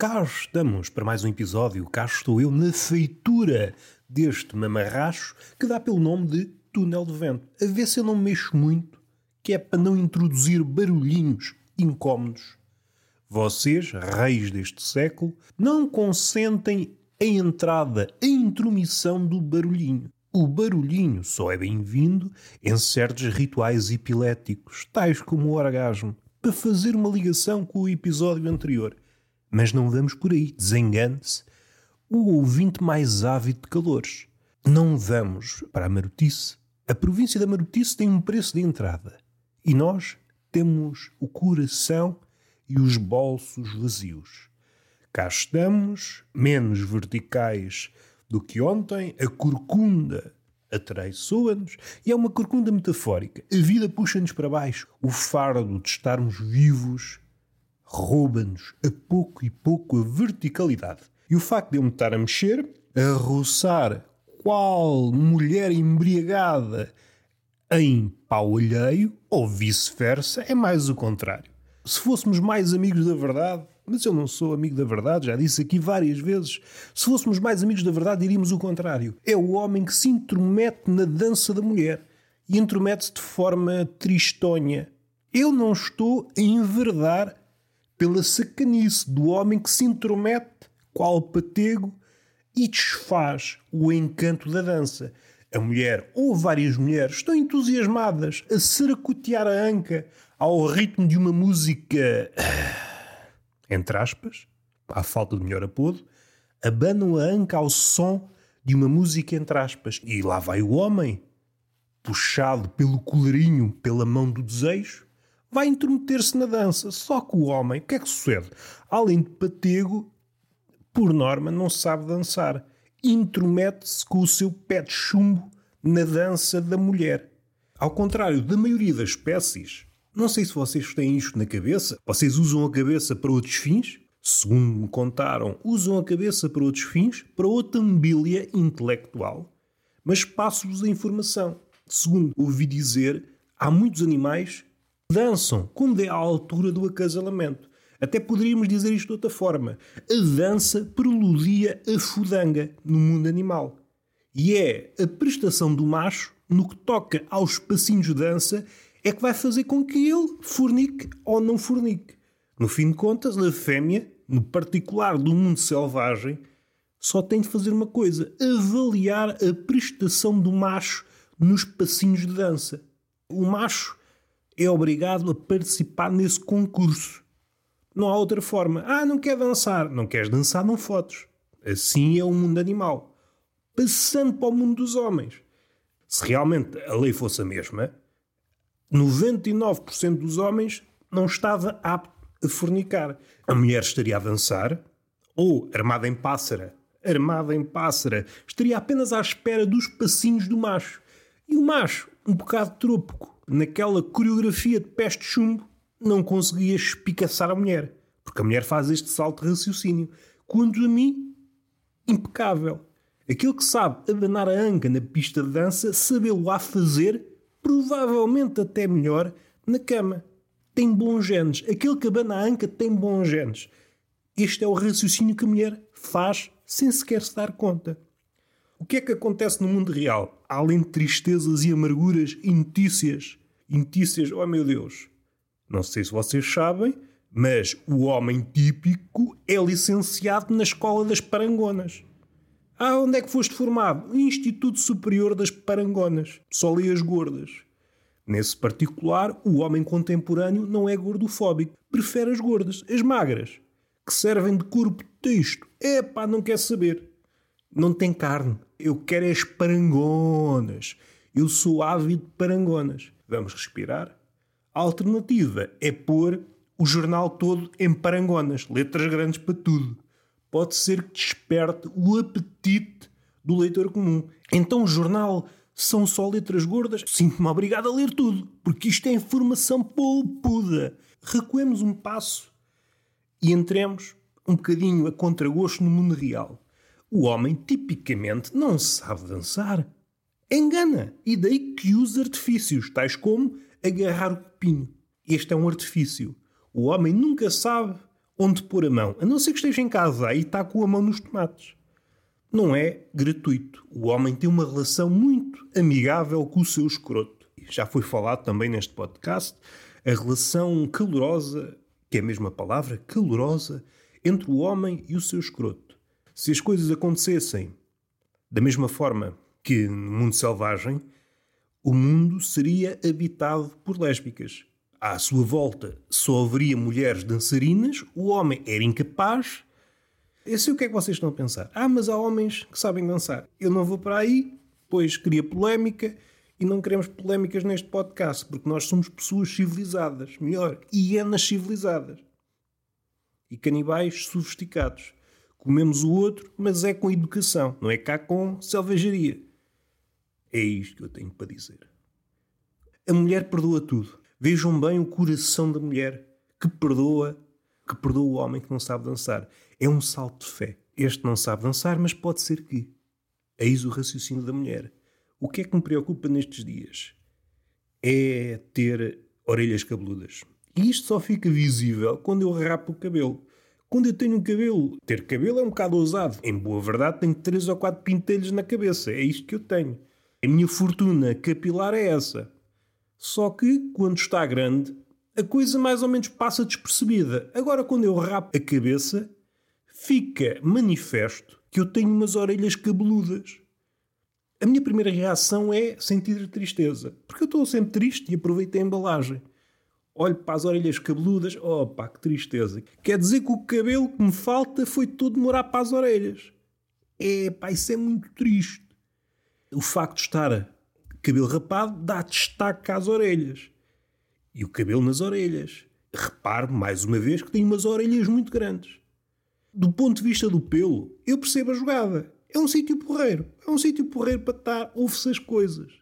Cá estamos para mais um episódio. Cá estou eu na feitura deste mamarracho que dá pelo nome de túnel de vento. A ver se eu não mexo muito, que é para não introduzir barulhinhos incómodos. Vocês, reis deste século, não consentem a entrada, a intromissão do barulhinho. O barulhinho só é bem-vindo em certos rituais epiléticos, tais como o orgasmo, para fazer uma ligação com o episódio anterior. Mas não vamos por aí, desengane-se, o ouvinte mais ávido de calores. Não vamos para a Marotice. A província da Marotice tem um preço de entrada. E nós temos o coração e os bolsos vazios. Cá estamos, menos verticais do que ontem, a corcunda atraiçoa-nos e é uma corcunda metafórica. A vida puxa-nos para baixo. O fardo de estarmos vivos rouba-nos a pouco e pouco a verticalidade. E o facto de eu me estar a mexer, a roçar qual mulher embriagada em pau alheio, ou vice-versa, é mais o contrário. Se fôssemos mais amigos da verdade, mas eu não sou amigo da verdade, já disse aqui várias vezes. Se fôssemos mais amigos da verdade, diríamos o contrário. É o homem que se intromete na dança da mulher e intromete-se de forma tristonha. Eu não estou a enverdar pela sacanice do homem que se intromete, qual patego, e desfaz o encanto da dança. A mulher ou várias mulheres estão entusiasmadas a saracotear a anca ao ritmo de uma música. entre aspas, à falta de melhor apodo, abanam a anca ao som de uma música entre aspas. E lá vai o homem, puxado pelo colarinho, pela mão do desejo, vai intrometer-se na dança. Só que o homem, o que é que sucede? Além de patego, por norma, não sabe dançar. Intromete-se com o seu pé de chumbo na dança da mulher. Ao contrário da maioria das espécies, não sei se vocês têm isto na cabeça. Vocês usam a cabeça para outros fins? Segundo me contaram, usam a cabeça para outros fins, para outra mobília intelectual. Mas passo-vos a informação. Segundo ouvi dizer, há muitos animais dançam quando é à altura do acasalamento. Até poderíamos dizer isto de outra forma. A dança preludia a fudanga no mundo animal. E é a prestação do macho no que toca aos passinhos de dança é que vai fazer com que ele fornique ou não fornique. No fim de contas, a fêmea, no particular do mundo selvagem, só tem de fazer uma coisa: avaliar a prestação do macho nos passinhos de dança. O macho é obrigado a participar nesse concurso. Não há outra forma. Ah, não quer dançar. Não queres dançar, não fotos. Assim é o mundo animal. Passando para o mundo dos homens. Se realmente a lei fosse a mesma, 99% dos homens não estava apto a fornicar. A mulher estaria a dançar, ou armada em pássara, armada em pássara, estaria apenas à espera dos passinhos do macho. E o macho, um bocado trópico, naquela coreografia de peste chumbo, não conseguia espicaçar a mulher. Porque a mulher faz este salto de raciocínio. Quanto a mim, impecável. Aquele que sabe abanar a anca na pista de dança, sabê-lo a fazer, provavelmente até melhor, na cama. Tem bons genes. Aquele que abana a anca tem bons genes. Este é o raciocínio que a mulher faz sem sequer se dar conta. O que é que acontece no mundo real? Além de tristezas e amarguras e notícias. E notícias, oh meu Deus, não sei se vocês sabem, mas o homem típico é licenciado na Escola das Parangonas. Ah, onde é que foste formado? Instituto Superior das Parangonas. Só li as gordas. Nesse particular, o homem contemporâneo não é gordofóbico. Prefere as gordas, as magras, que servem de corpo de texto. É pá, não quer saber. Não tem carne. Eu quero é as parangonas. Eu sou ávido de parangonas. Vamos respirar? A alternativa é pôr o jornal todo em parangonas, letras grandes para tudo. Pode ser que desperte o apetite do leitor comum. Então o jornal são só letras gordas? Sinto-me obrigado a ler tudo, porque isto é informação polpuda. Recuemos um passo e entremos um bocadinho a contragosto no mundo real. O homem tipicamente não sabe dançar. Engana. E daí que usa artifícios, tais como agarrar o copinho. Este é um artifício. O homem nunca sabe onde pôr a mão, a não ser que esteja em casa e está com a mão nos tomates. Não é gratuito. O homem tem uma relação muito amigável com o seu escroto. Já foi falado também neste podcast a relação calorosa, que é a mesma palavra, calorosa, entre o homem e o seu escroto. Se as coisas acontecessem da mesma forma que no mundo selvagem, o mundo seria habitado por lésbicas. À sua volta só haveria mulheres dançarinas, o homem era incapaz. Eu sei o que é que vocês estão a pensar. Ah, mas há homens que sabem dançar. Eu não vou para aí, pois queria polémica e não queremos polémicas neste podcast, porque nós somos pessoas civilizadas, melhor, hienas civilizadas. E canibais sofisticados. Comemos o outro, mas é com educação, não é cá com selvageria. É isto que eu tenho para dizer. A mulher perdoa tudo. Vejam bem o coração da mulher que perdoa, que perdoa o homem que não sabe dançar. É um salto de fé. Este não sabe dançar, mas pode ser que. Eis o raciocínio da mulher. O que é que me preocupa nestes dias? É ter orelhas cabeludas. E isto só fica visível quando eu rapo o cabelo. Quando eu tenho um cabelo, ter cabelo é um bocado ousado. Em boa verdade, tenho três ou quatro pintelhos na cabeça. É isto que eu tenho. A minha fortuna capilar é essa. Só que, quando está grande, a coisa mais ou menos passa despercebida. Agora, quando eu rapo a cabeça, fica manifesto que eu tenho umas orelhas cabeludas a minha primeira reação é sentir tristeza. Porque eu estou sempre triste e aproveito a embalagem. Olho para as orelhas cabeludas, pá, que tristeza. Quer dizer que o cabelo que me falta foi todo morar para as orelhas. É pá, isso é muito triste. O facto de estar cabelo rapado dá destaque às orelhas. E o cabelo nas orelhas. Repare, mais uma vez, que tem umas orelhas muito grandes. Do ponto de vista do pelo, eu percebo a jogada. É um sítio porreiro. É um sítio porreiro para estar, ouve-se as coisas.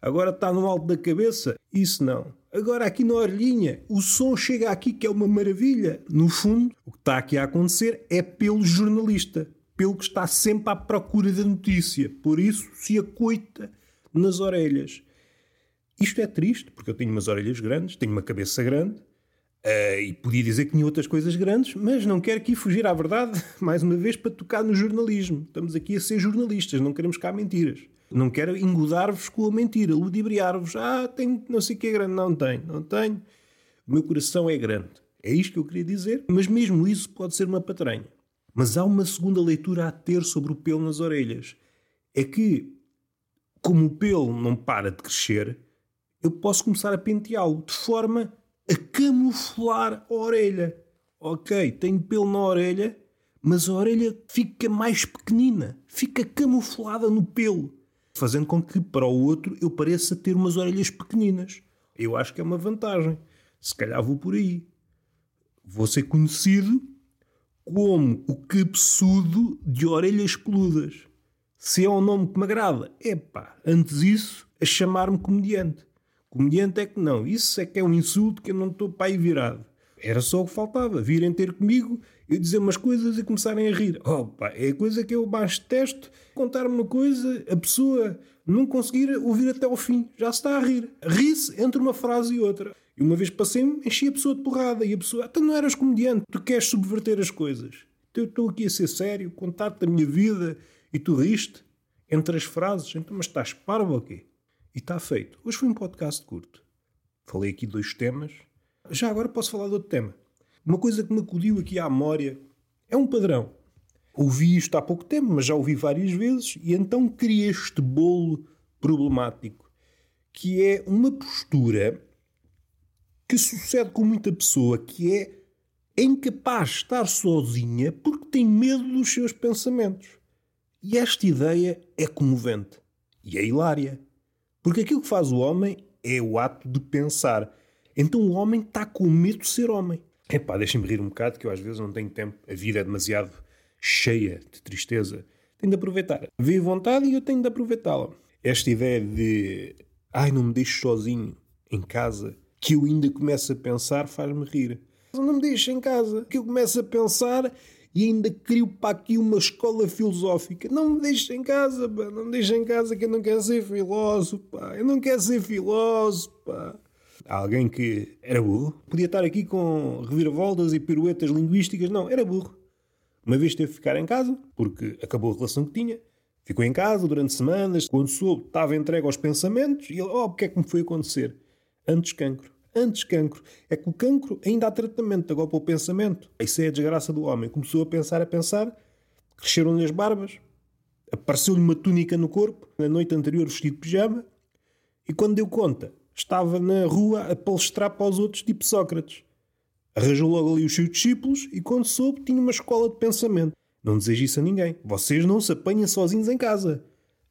Agora está no alto da cabeça, isso não. Agora aqui na orelhinha, o som chega aqui que é uma maravilha. No fundo, o que está aqui a acontecer é pelo jornalista, pelo que está sempre à procura da notícia. Por isso se acoita nas orelhas. Isto é triste, porque eu tenho umas orelhas grandes, tenho uma cabeça grande, Uh, e podia dizer que tinha outras coisas grandes, mas não quero aqui fugir à verdade, mais uma vez, para tocar no jornalismo. Estamos aqui a ser jornalistas, não queremos cá mentiras. Não quero engodar-vos com a mentira, ludibriar-vos. Ah, tenho não sei o que é grande. Não tenho, não tenho. O meu coração é grande. É isto que eu queria dizer, mas mesmo isso pode ser uma patranha. Mas há uma segunda leitura a ter sobre o pelo nas orelhas. É que, como o pelo não para de crescer, eu posso começar a penteá-lo de forma a camuflar a orelha. Ok, tenho pelo na orelha, mas a orelha fica mais pequenina, fica camuflada no pelo, fazendo com que para o outro eu pareça ter umas orelhas pequeninas. Eu acho que é uma vantagem. Se calhar vou por aí. Vou ser conhecido como o cabeçudo de orelhas peludas. Se é um nome que me agrada, epá, antes isso, a chamar-me comediante. Comediante é que não. Isso é que é um insulto que eu não estou para aí virado. Era só o que faltava. Virem ter comigo, eu dizer umas coisas e começarem a rir. Opa, é a coisa que eu mais testo. Contar-me uma coisa, a pessoa não conseguir ouvir até ao fim. Já se está a rir. Ri-se entre uma frase e outra. E uma vez passei-me, enchi a pessoa de porrada. E a pessoa, tu não eras comediante, tu queres subverter as coisas. Então eu estou aqui a ser sério, contar-te a minha vida e tu riste entre as frases. Então, mas estás parvo ou quê? E está feito. Hoje foi um podcast curto. Falei aqui dois temas. Já agora posso falar de outro tema. Uma coisa que me acudiu aqui à memória é um padrão. Ouvi isto há pouco tempo, mas já ouvi várias vezes, e então criei este bolo problemático, que é uma postura que sucede com muita pessoa que é incapaz de estar sozinha porque tem medo dos seus pensamentos. E esta ideia é comovente e é hilária. Porque aquilo que faz o homem é o ato de pensar. Então o homem está com medo de ser homem. Epá, deixem-me rir um bocado que eu às vezes não tenho tempo. A vida é demasiado cheia de tristeza. Tenho de aproveitar. Vê vontade e eu tenho de aproveitá-la. Esta ideia de ai, não me deixes sozinho em casa, que eu ainda começo a pensar, faz-me rir. Não me deixes em casa, que eu começo a pensar e ainda crio para aqui uma escola filosófica. Não me deixes em casa, pá. não me deixes em casa que eu não quero ser filósofo, pá. eu não quero ser filósofo. Pá. Alguém que era burro. Podia estar aqui com reviravoltas e piruetas linguísticas. Não, era burro. Uma vez teve que ficar em casa, porque acabou a relação que tinha. Ficou em casa durante semanas. Quando soube, estava entregue aos pensamentos. E ele, oh, o que é que me foi acontecer? Antes cancro. Antes cancro. É que o cancro ainda há tratamento, agora para o pensamento. Isso é a desgraça do homem. Começou a pensar, a pensar. Cresceram-lhe as barbas. Apareceu-lhe uma túnica no corpo. Na noite anterior vestido de pijama. E quando deu conta, estava na rua a palestrar para os outros, tipo Sócrates. Arranjou logo ali os seus discípulos e, quando soube, tinha uma escola de pensamento. Não desejo isso a ninguém. Vocês não se apanhem sozinhos em casa.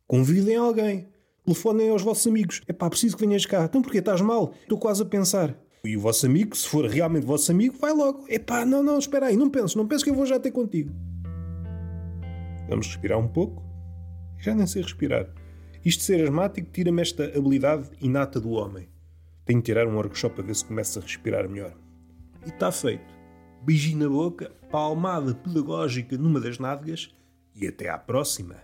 Convidem alguém. Telefonem aos vossos amigos. É pá, preciso que venhas cá. Então porquê? Estás mal? Estou quase a pensar. E o vosso amigo, se for realmente vosso amigo, vai logo. É pá, não, não, espera aí, não penses, não penses que eu vou já ter contigo. Vamos respirar um pouco. Já nem sei respirar. Isto de ser asmático tira-me esta habilidade inata do homem. Tenho de tirar um workshop para ver se começa a respirar melhor. E está feito. Beijinho na boca, palmada pedagógica numa das nádegas e até à próxima.